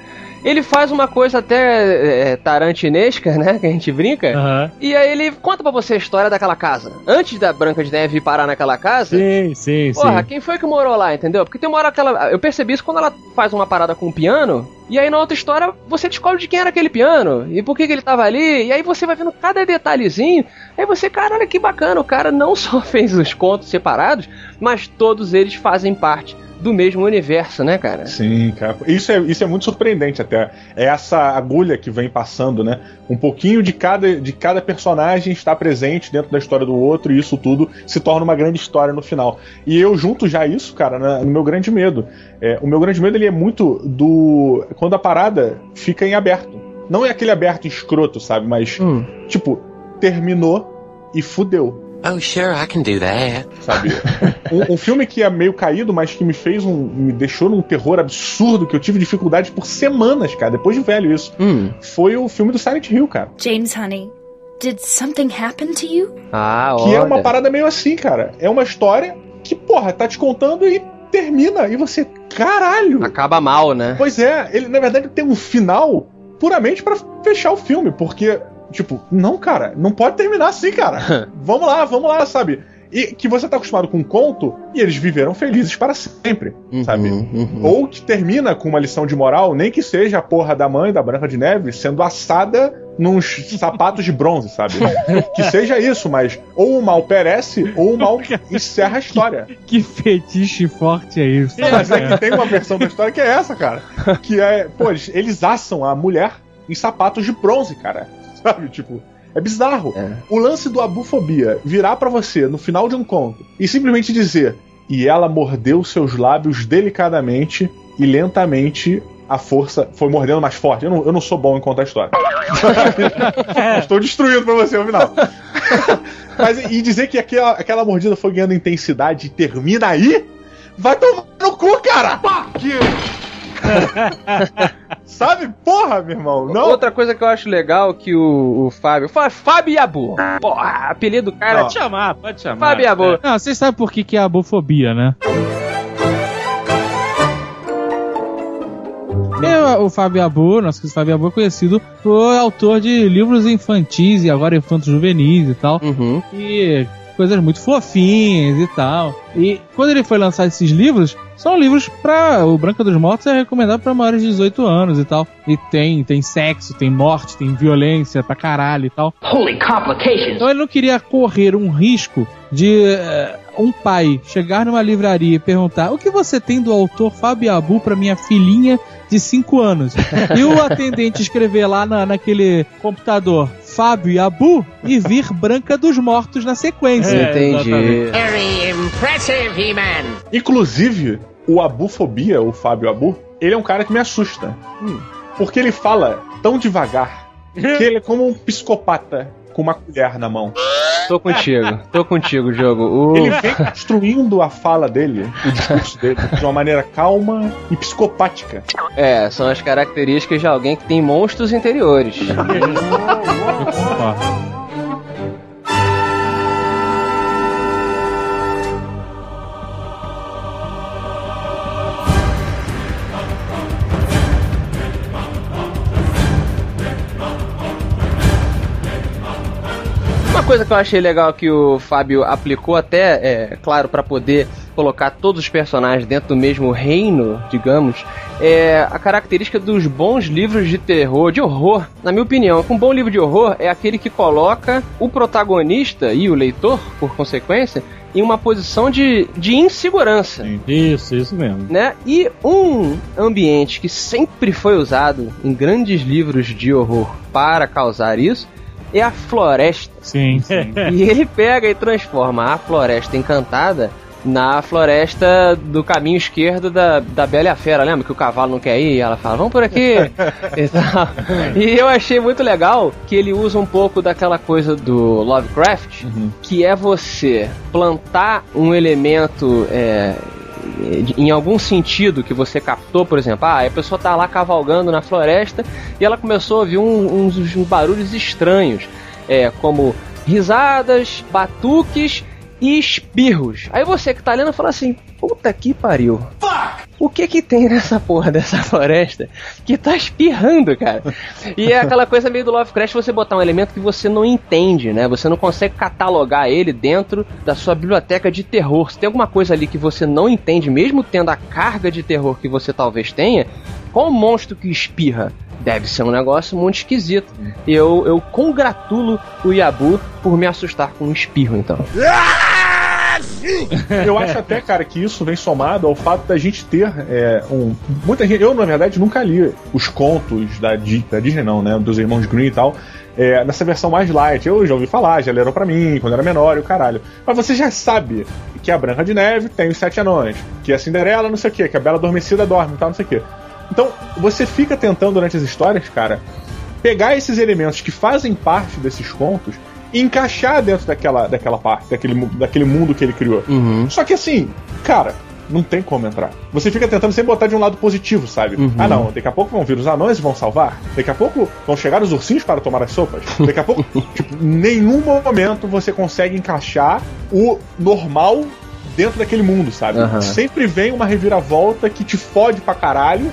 Speaker 3: ele faz uma coisa até é, tarantinesca, né? Que a gente brinca.
Speaker 4: Aham.
Speaker 3: E aí ele conta pra você a história daquela casa. Antes da Branca de Neve parar naquela casa.
Speaker 4: Sim, sim,
Speaker 3: Porra,
Speaker 4: sim.
Speaker 3: quem foi que morou lá, entendeu? Porque tem uma hora que ela. Eu percebi isso quando ela faz uma parada com o piano. E aí na outra história você descobre de quem era aquele piano e por que, que ele tava ali. E aí você vai vendo cada detalhezinho. Aí você, caralho, que bacana. O cara não só fez os contos separados, mas todos eles fazem parte do mesmo universo, né, cara?
Speaker 2: Sim, cara. Isso é, isso é muito surpreendente até. É essa agulha que vem passando, né? Um pouquinho de cada, de cada personagem está presente dentro da história do outro, e isso tudo se torna uma grande história no final. E eu junto já isso, cara, na- no meu grande medo. É, o meu grande medo ele é muito do. Quando a parada fica em aberto. Não é aquele aberto escroto, sabe? Mas, tipo, terminou e fudeu.
Speaker 11: Oh, sure, I can do that.
Speaker 2: Sabe? um, um filme que é meio caído, mas que me fez um. me deixou num terror absurdo, que eu tive dificuldade por semanas, cara, depois de velho isso. Foi o filme do Silent Hill, cara.
Speaker 13: James, honey, did something happen to you?
Speaker 3: Ah,
Speaker 2: Que é uma parada meio assim, cara. É uma história que, porra, tá te contando e termina. E você, caralho!
Speaker 3: Acaba mal, né?
Speaker 2: Pois é, ele na verdade tem um final puramente pra fechar o filme, porque, tipo, não, cara, não pode terminar assim, cara. vamos lá, vamos lá, sabe? E que você tá acostumado com um conto e eles viveram felizes para sempre, sabe? Ou que termina com uma lição de moral, nem que seja a porra da mãe da Branca de Neve sendo assada nos sapatos de bronze, sabe? que seja isso, mas ou o mal perece ou o mal encerra a história.
Speaker 5: Que fetiche forte é isso?
Speaker 2: Não, mas é que tem uma versão da história que é essa, cara. Que é, pô, eles, eles assam a mulher em sapatos de bronze, cara. Sabe, tipo, é bizarro. O lance do abufobia virar pra você no final de um conto e simplesmente dizer: "E ela mordeu seus lábios delicadamente e lentamente a força foi mordendo mais forte". Eu não, eu não sou bom em contar história. Estou destruindo pra você no final. Mas e dizer que aquela, aquela mordida foi ganhando intensidade e termina aí? Vai tomar no cu, cara! Sabe? Porra, meu irmão. Não.
Speaker 3: Outra coisa que eu acho legal que o, o Fábio. Fala Fábio Yabu. Porra, apelido do cara.
Speaker 5: Pode
Speaker 4: chamar, pode chamar.
Speaker 3: Fábio Yabu.
Speaker 5: Não, vocês sabem por que, que é a bofobia, né? Eu, o Fábio Abu, nosso querido Fábio Abu, é conhecido por autor de livros infantis e agora infantos juvenis e tal. E coisas muito fofinhas e tal. E quando ele foi lançar esses livros, são livros pra. O Branca dos Mortos é recomendado pra maiores de 18 anos e tal. E tem, tem sexo, tem morte, tem violência pra caralho e tal.
Speaker 10: Holy complications.
Speaker 5: Então ele não queria correr um risco de eh, um pai chegar numa livraria e perguntar o que você tem do autor Fábio Abu pra minha filhinha de 5 anos. e o atendente escrever lá na, naquele computador Fábio Abu e vir Branca dos Mortos na sequência.
Speaker 2: É, Entendi. exatamente.
Speaker 11: Very impressive, He-Man.
Speaker 2: Inclusive, o Abufobia, o Fábio Abu, ele é um cara que me assusta. Porque ele fala tão devagar que ele é como um psicopata com uma colher na mão.
Speaker 3: Tô contigo, tô contigo, jogo. O...
Speaker 2: Ele vem construindo a fala dele, o discurso dele, de uma maneira calma e psicopática.
Speaker 3: É, são as características de alguém que tem monstros interiores. Coisa que eu achei legal que o Fábio aplicou até, é, claro, para poder colocar todos os personagens dentro do mesmo reino, digamos, é a característica dos bons livros de terror, de horror, na minha opinião. Um bom livro de horror é aquele que coloca o protagonista e o leitor, por consequência, em uma posição de, de insegurança.
Speaker 4: Isso, isso mesmo.
Speaker 3: Né? E um ambiente que sempre foi usado em grandes livros de horror para causar isso é a floresta.
Speaker 5: Sim, sim.
Speaker 3: E ele pega e transforma a floresta encantada na floresta do caminho esquerdo da, da Bela e a Fera. Lembra que o cavalo não quer ir? E ela fala, vamos por aqui. e, tal. e eu achei muito legal que ele usa um pouco daquela coisa do Lovecraft, que é você plantar um elemento. É, em algum sentido que você captou, por exemplo, ah, a pessoa tá lá cavalgando na floresta e ela começou a ouvir um- uns, uns barulhos estranhos, é, como risadas, batuques e espirros. Aí você que tá lendo fala assim: puta que pariu. O que que tem nessa porra dessa floresta que tá espirrando, cara? E é aquela coisa meio do Lovecraft você botar um elemento que você não entende, né? Você não consegue catalogar ele dentro da sua biblioteca de terror. Se tem alguma coisa ali que você não entende, mesmo tendo a carga de terror que você talvez tenha, qual monstro que espirra? Deve ser um negócio muito esquisito. E eu, eu congratulo o Yabu por me assustar com um espirro, então.
Speaker 2: Eu acho até, cara, que isso vem somado ao fato da gente ter é, um. Muita gente. Eu, na verdade, nunca li os contos da, da Disney, não, né? Dos irmãos Green e tal. É, nessa versão mais light. Eu já ouvi falar, já leram pra mim quando era menor e o caralho. Mas você já sabe que a Branca de Neve tem os sete anões, que a Cinderela não sei o que, que a Bela Adormecida dorme e tal, não sei o que. Então, você fica tentando durante as histórias, cara, pegar esses elementos que fazem parte desses contos encaixar dentro daquela, daquela parte, daquele, daquele mundo que ele criou. Só que assim, cara, não tem como entrar. Você fica tentando sempre botar de um lado positivo, sabe? Ah, não, daqui a pouco vão vir os anões e vão salvar. Daqui a pouco vão chegar os ursinhos para tomar as sopas. Daqui a pouco, tipo, nenhum momento você consegue encaixar o normal dentro daquele mundo, sabe?
Speaker 3: Aham.
Speaker 2: Sempre vem uma reviravolta que te fode pra caralho.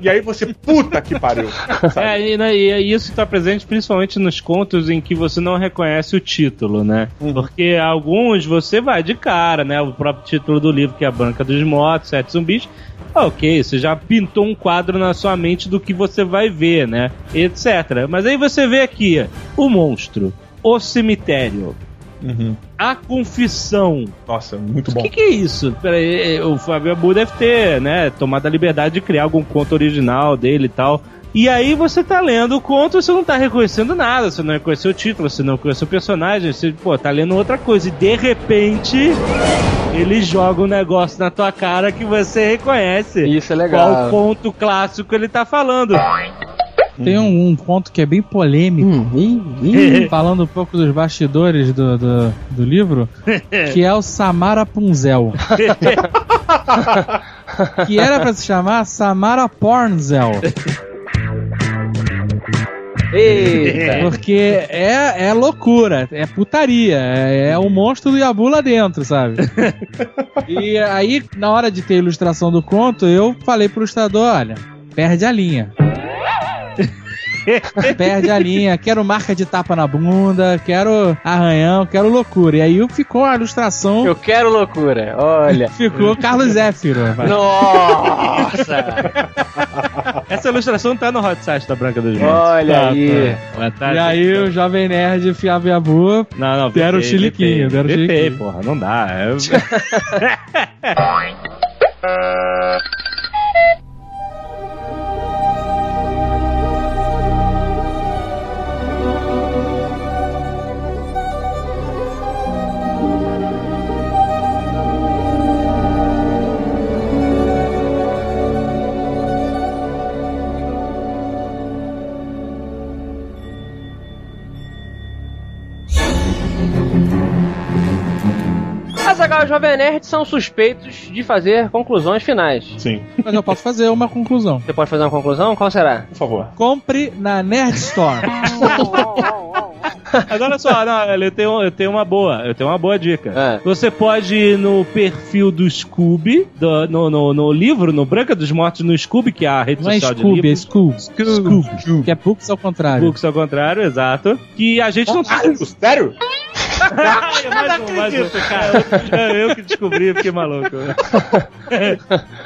Speaker 2: E aí você, puta que pariu. sabe?
Speaker 4: É, e, né, e isso está presente principalmente nos contos em que você não reconhece o título, né? Porque alguns você vai de cara, né? O próprio título do livro, que é a Branca dos Mortos, Sete Zumbis. Ok, você já pintou um quadro na sua mente do que você vai ver, né? Etc. Mas aí você vê aqui o monstro, o cemitério,
Speaker 2: Uhum.
Speaker 4: a confissão.
Speaker 2: Nossa, muito bom.
Speaker 4: O que, que é isso? Peraí, o Fábio Abu deve ter, né, tomado a liberdade de criar algum conto original dele e tal. E aí você tá lendo o conto, você não tá reconhecendo nada, você não reconheceu o título, você não reconheceu o personagem, você, pô, tá lendo outra coisa. E de repente, ele joga um negócio na tua cara que você reconhece.
Speaker 3: Isso é legal.
Speaker 4: Qual ponto clássico ele tá falando.
Speaker 5: Tem um, um ponto que é bem polêmico, falando um pouco dos bastidores do, do, do livro, que é o Samara Punzel. que era pra se chamar Samara Pornzel.
Speaker 3: Eita!
Speaker 5: Porque é, é loucura, é putaria, é, é o monstro do Yabu lá dentro, sabe? e aí, na hora de ter a ilustração do conto, eu falei pro ilustrador: olha, perde a linha. Perde a linha, quero marca de tapa na bunda, quero arranhão, quero loucura. E aí ficou a ilustração.
Speaker 3: Eu quero loucura, olha.
Speaker 5: Ficou Carlos Zéfiro.
Speaker 3: Nossa!
Speaker 4: Essa ilustração tá no hot site da Branca dos Mortos.
Speaker 3: Olha
Speaker 5: Tá,
Speaker 3: aí.
Speaker 4: Mas tá-
Speaker 5: E aí o Jovem Nerd Fiava Yabu
Speaker 4: Não, não,
Speaker 5: deram o chiliquinho, deram o chiliquinho.
Speaker 4: porra, não dá. É-
Speaker 3: Jovem Nerd são suspeitos de fazer conclusões finais.
Speaker 2: Sim,
Speaker 5: Mas eu posso fazer uma conclusão.
Speaker 3: Você pode fazer uma conclusão? Qual será?
Speaker 2: por favor.
Speaker 5: Compre na Nerd Store.
Speaker 4: Mas olha só, não, eu, tenho, eu tenho uma boa, eu tenho uma boa dica.
Speaker 3: É.
Speaker 4: Você pode ir no perfil do Scooby, do- no, no, no livro, no Branca dos Mortos no Scooby, que é a rede
Speaker 5: Não é
Speaker 4: social de
Speaker 5: Scooby, é
Speaker 4: livros.
Speaker 5: Scoob.
Speaker 4: Scooby.
Speaker 5: Que é Books ao contrário.
Speaker 4: Books ao contrário, exato. Que a gente não sabe.
Speaker 2: Sério?
Speaker 4: Ai, mais um, mais um. Cara, eu que descobri, fiquei maluco.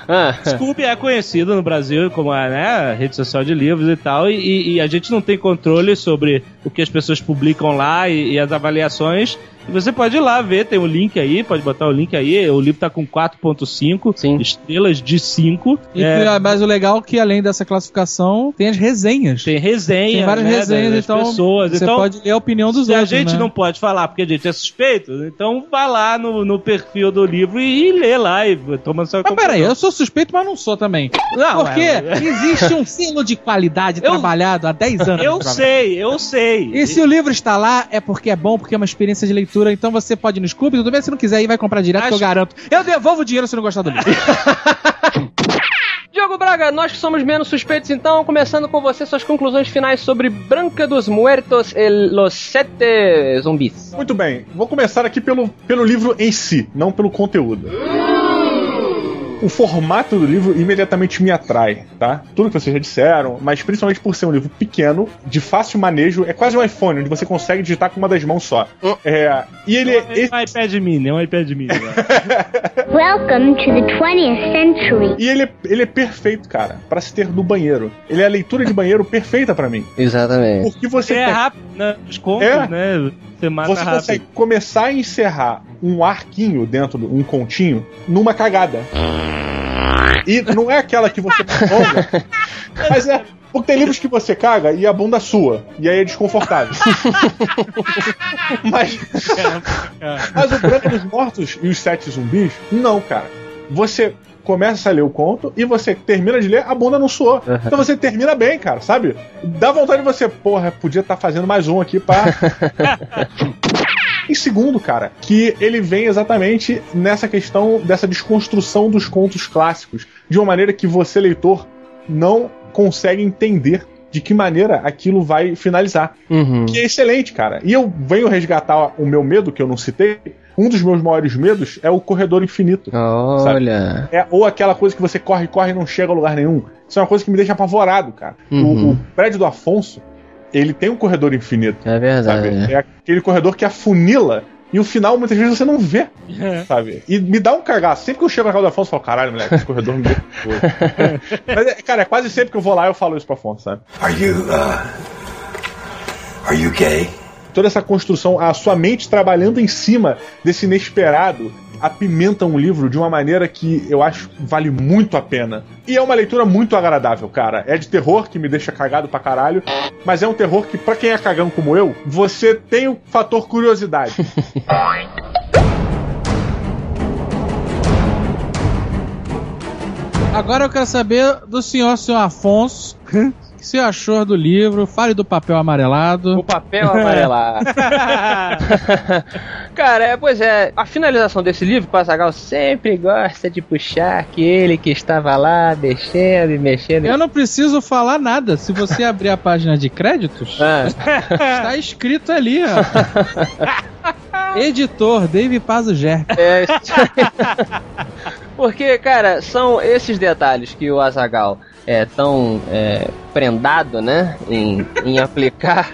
Speaker 3: Ah,
Speaker 4: Scooby é conhecido no Brasil como a né, rede social de livros e tal, e, e a gente não tem controle sobre o que as pessoas publicam lá e, e as avaliações. E você pode ir lá ver, tem o link aí, pode botar o link aí. O livro tá com 4.5 estrelas de 5.
Speaker 5: E que- Mas o legal é que além dessa classificação, tem as resenhas.
Speaker 4: Tem resenha,
Speaker 5: Tem várias
Speaker 4: né,
Speaker 5: resenhas,
Speaker 4: das
Speaker 5: então
Speaker 4: pessoas.
Speaker 5: você
Speaker 4: então,
Speaker 5: pode ler a opinião dos
Speaker 4: se
Speaker 5: outros.
Speaker 4: a gente
Speaker 5: né?
Speaker 4: não pode falar porque a gente é suspeito, então vá lá no, no perfil do livro e, e lê lá e toma sua
Speaker 5: Mas peraí, eu sou suspeito, mas não sou também.
Speaker 4: Não,
Speaker 5: Porque
Speaker 4: é-
Speaker 5: existe um selo de qualidade trabalhado há 10 anos.
Speaker 4: Eu sei, eu sei.
Speaker 5: E se o livro está lá, é porque é bom, porque é uma experiência de leitura. Então você pode ir no Scooby, tudo bem? Se não quiser ir, vai comprar direto, que eu
Speaker 4: Acho-
Speaker 5: garanto. Eu devolvo o dinheiro se não gostar do livro.
Speaker 3: Diogo Braga, nós que somos menos suspeitos, então, começando com você, suas conclusões finais sobre Branca dos Muertos e los Sete Zumbis.
Speaker 2: Muito bem, vou começar aqui pelo, pelo livro em si, não pelo conteúdo. O formato do livro imediatamente me atrai, tá? Tudo que vocês já disseram, mas principalmente por ser um livro pequeno, de fácil manejo, é quase um iPhone, onde você consegue digitar com uma das mãos só. É, e ele
Speaker 4: é. um iPad mini, é um iPad mini.
Speaker 14: Welcome to the 20th century.
Speaker 2: E ele, ele é perfeito, cara, para se ter no banheiro. Ele é a leitura de banheiro perfeita para mim.
Speaker 3: Exatamente.
Speaker 2: Porque você
Speaker 4: é
Speaker 2: tem-
Speaker 4: rápido, né? Contos,
Speaker 2: É.
Speaker 4: né? Você mata
Speaker 2: você
Speaker 4: rápido.
Speaker 2: consegue começar a encerrar um arquinho dentro de um continho numa cagada. E não é aquela que você prolonga, mas é. Porque tem livros que você caga e a bunda sua. E aí é desconfortável. mas, mas o Branco dos Mortos e os Sete Zumbis, não, cara. Você começa a ler o conto e você termina de ler, a bunda não suou. Então você termina bem, cara, sabe? Dá vontade de você, porra, podia estar fazendo mais um aqui pra. E segundo, cara, que ele vem exatamente nessa questão dessa desconstrução dos contos clássicos, de uma maneira que você, leitor, não consegue entender de que maneira aquilo vai finalizar.
Speaker 3: Uhum.
Speaker 2: Que é excelente, cara. E eu venho resgatar o meu medo, que eu não citei. Um dos meus maiores medos é o corredor infinito.
Speaker 3: Olha.
Speaker 2: É, ou aquela coisa que você corre, corre e não chega a lugar nenhum. Isso é uma coisa que me deixa apavorado, cara. O-
Speaker 3: Uhum.
Speaker 2: O, prédio do Afonso, ele tem um corredor infinito.
Speaker 3: É verdade.
Speaker 2: Sabe? É aquele corredor que afunila e o final muitas vezes você não vê. Sabe? E me dá um cagaço. Sempre que eu chego na casa do Afonso, eu falo, caralho, moleque, esse corredor me deu. Mas, é, cara, é quase sempre que eu vou lá eu falo isso pro Afonso, sabe?
Speaker 6: Are you, uh. Are you gay?
Speaker 2: Toda essa construção, a sua mente trabalhando em cima desse inesperado, apimenta um livro de uma maneira que eu acho que vale muito a pena. E é uma leitura muito agradável, cara. É de terror que me deixa cagado pra caralho, mas é um terror que, pra quem é cagão como eu, você tem o fator curiosidade.
Speaker 5: Agora eu quero saber do senhor, senhor Afonso. Que você achou do livro? Fale do papel amarelado.
Speaker 3: O papel amarelado. Cara, é, pois é, a finalização desse livro, o Azagal sempre gosta de puxar aquele que estava lá mexendo e mexendo.
Speaker 5: Eu não preciso falar nada. Se você abrir a página de créditos,
Speaker 3: Ah.
Speaker 5: está escrito ali, ó. Editor, Dave Pazuger.
Speaker 3: É, isso aí. Porque, cara, são esses detalhes que o Azagal é tão é, prendado, né, em, em aplicar,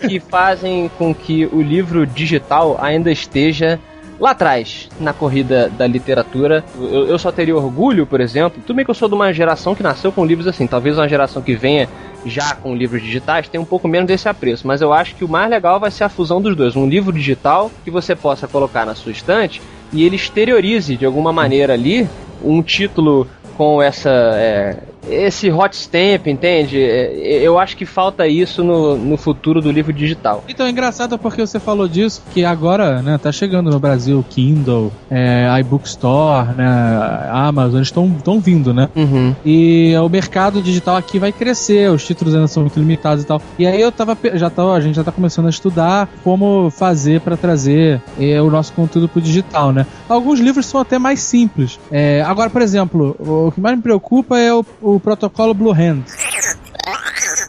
Speaker 3: que fazem com que o livro digital ainda esteja lá atrás, na corrida da literatura. Eu, eu só teria orgulho, por exemplo, tudo bem que eu sou de uma geração que nasceu com livros assim, talvez uma geração que venha já com livros digitais tenha um pouco menos desse apreço, mas eu acho que o mais legal vai ser a fusão dos dois, um livro digital que você possa colocar na sua estante e ele exteriorize de alguma maneira ali um título com essa é, esse hot stamp, entende? É, eu acho que falta isso no, no futuro do livro digital.
Speaker 5: Então é engraçado porque você falou disso, que agora, né, tá chegando no Brasil Kindle, é, iBook Store, né, Amazon, eles estão vindo, né?
Speaker 3: Uhum.
Speaker 5: E o mercado digital aqui vai crescer, os títulos ainda são muito limitados e tal. E aí eu tava, já tava, a gente já tá começando a estudar como fazer pra trazer é, o nosso conteúdo pro digital, né? Alguns livros são até mais simples. É, agora, por exemplo, o que mais me preocupa é o, o protocolo Blue Hand.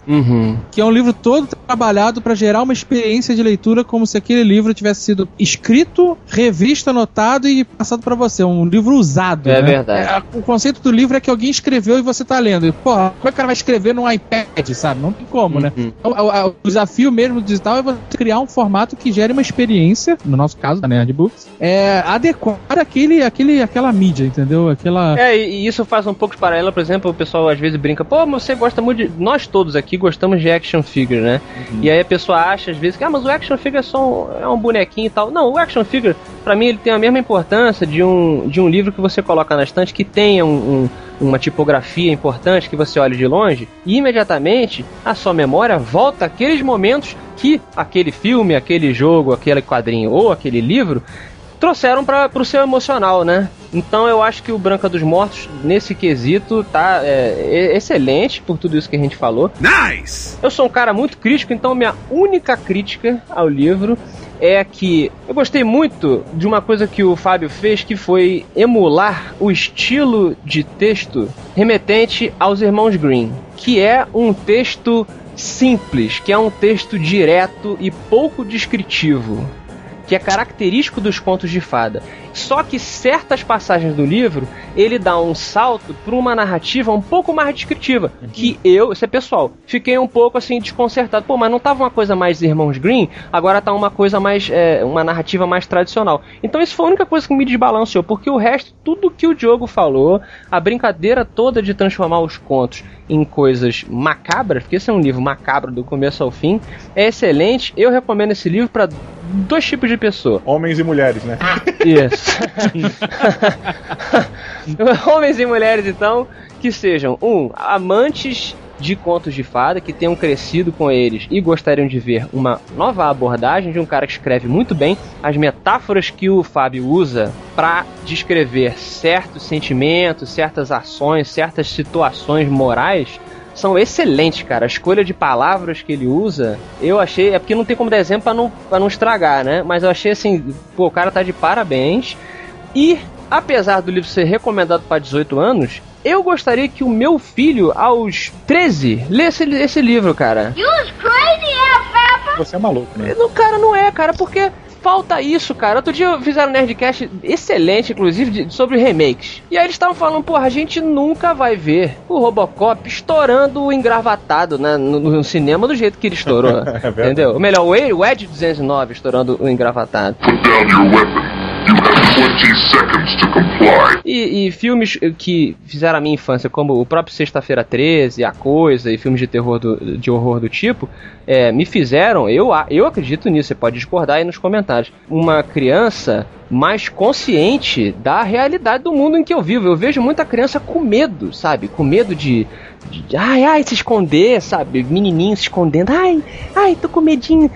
Speaker 3: Uhum.
Speaker 5: Que é um livro todo trabalhado para gerar uma experiência de leitura como se aquele livro tivesse sido escrito, revisto, anotado e passado para você. Um livro usado.
Speaker 3: É
Speaker 5: né?
Speaker 3: verdade.
Speaker 5: É, o conceito do livro é que alguém escreveu e você tá lendo. E, porra, como é que o cara vai escrever num iPad, sabe? Não tem como, né?
Speaker 3: Uhum.
Speaker 5: Então, o, o- o desafio mesmo do digital é você criar um formato que gere uma experiência, no nosso caso, da Nerd Books, é, adequada àquele, àquele, àquela mídia, entendeu? Aquela.
Speaker 3: É, e e isso faz um pouco de paralelo, por exemplo, o pessoal às vezes brinca, pô, mas você gosta muito de. Nós todos aqui gostamos de action figure, né? E aí a pessoa acha às vezes que, ah, mas o action figure é só um, é um bonequinho e tal. Não, o action figure, pra mim, ele tem a mesma importância de um, de um livro que você coloca na estante que tenha um- um- uma tipografia importante que você olha de longe e imediatamente a sua memória volta àqueles momentos que aquele filme, aquele jogo, aquele quadrinho ou aquele livro trouxeram para o seu emocional, né? Então eu acho que o Branca dos Mortos, nesse quesito, tá é, é- excelente por tudo isso que a gente falou.
Speaker 6: Nice!
Speaker 3: Eu sou um cara muito crítico, então minha única crítica ao livro é que eu gostei muito de uma coisa que o Fábio fez, que foi emular o estilo de texto remetente aos irmãos Green, que é um texto simples, que é um texto direto e pouco descritivo que é característico dos contos de fada. Só que certas passagens do livro ele dá um salto para uma narrativa um pouco mais descritiva. Uhum. Que eu, isso é pessoal, fiquei um pouco assim desconcertado. Pô, mas não tava uma coisa mais Irmãos Green, agora tá uma coisa mais. É, uma narrativa mais tradicional. Então isso foi a única coisa que me desbalanceou, porque o resto, tudo que o Diogo falou, a brincadeira toda de transformar os contos em coisas macabras, porque esse é um livro macabro do começo ao fim, é excelente. Eu recomendo esse livro para dois tipos de pessoa.
Speaker 2: Homens e mulheres, né?
Speaker 3: Isso. Homens e mulheres, então, que sejam, um, amantes de contos de fada que tenham crescido com eles e gostariam de ver uma nova abordagem de um cara que escreve muito bem as metáforas que o Fábio usa para descrever certos sentimentos, certas ações, certas situações morais são excelentes, cara. A escolha de palavras que ele usa, eu achei. É porque não tem como dar exemplo pra não, pra não estragar, né? Mas eu achei assim, pô, o cara tá de parabéns. E, apesar do livro ser recomendado para 18 anos, eu gostaria que o meu filho, aos 13, lesse esse livro, cara.
Speaker 2: Você é maluco, né?
Speaker 3: Não, cara, não é, cara, porque falta isso, cara. Outro dia fizeram um Nerdcast excelente, inclusive, de, sobre remakes. E aí eles estavam falando, porra, a gente nunca vai ver o Robocop estourando o engravatado né, no, no cinema do jeito que ele estourou. é entendeu? Ou melhor, o Edge 209 estourando o engravatado. Put down your weapon. E, e, filmes que fizeram a minha infância, como o próprio Sexta-feira 13, A Coisa e filmes de terror do, de horror do tipo, é, me fizeram, eu, eu acredito nisso, você pode discordar aí nos comentários, uma criança mais consciente da realidade do mundo em que eu vivo. Eu vejo muita criança com medo, sabe? Com medo de, de ai, ai, se esconder, sabe? Menininho se escondendo, ai, ai, tô com medinho.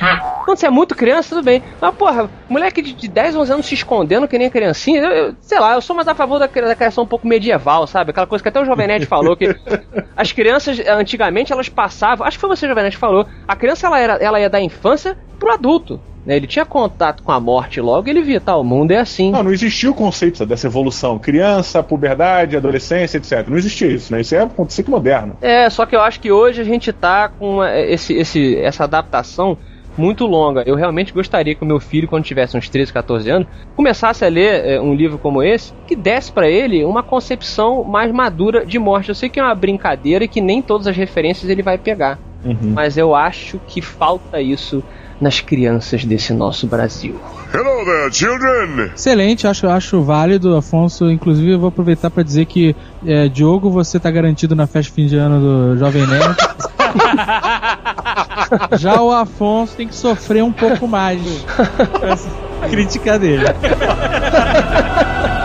Speaker 3: Quando você é muito criança, tudo bem. Mas, porra, moleque de, de 10, 11 anos se escondendo que nem criancinha, eu, eu, sei lá, eu sou mais a favor da, da criação um pouco medieval, sabe? Aquela coisa que até o Jovem Nerd falou, que as crianças, antigamente, elas passavam, acho que foi você, Jovem Nerd, que falou, a criança, ela, era, ela ia da infância pro adulto. Né? Ele tinha contato com a morte logo, ele via, tá, o mundo é assim.
Speaker 2: Não, não existia o conceito dessa evolução. Criança, puberdade, adolescência, etc. Não existia isso, né? Isso é um conceito moderno.
Speaker 3: É, só que eu acho que hoje a gente tá com esse, esse, essa adaptação muito longa. Eu realmente gostaria que o meu filho, quando tivesse uns 13, 14 anos, começasse a ler é, um livro como esse, que desse para ele uma concepção mais madura de morte. Eu sei que é uma brincadeira e que nem todas as referências ele vai pegar. Uhum. Mas eu acho que falta isso nas crianças desse nosso Brasil. Hello there,
Speaker 5: children! Excelente, acho, acho válido, Afonso. Inclusive, eu vou aproveitar para dizer que, é, Diogo, você está garantido na festa fim de ano do Jovem Nerd. Já o Afonso tem que sofrer um pouco mais essa crítica dele.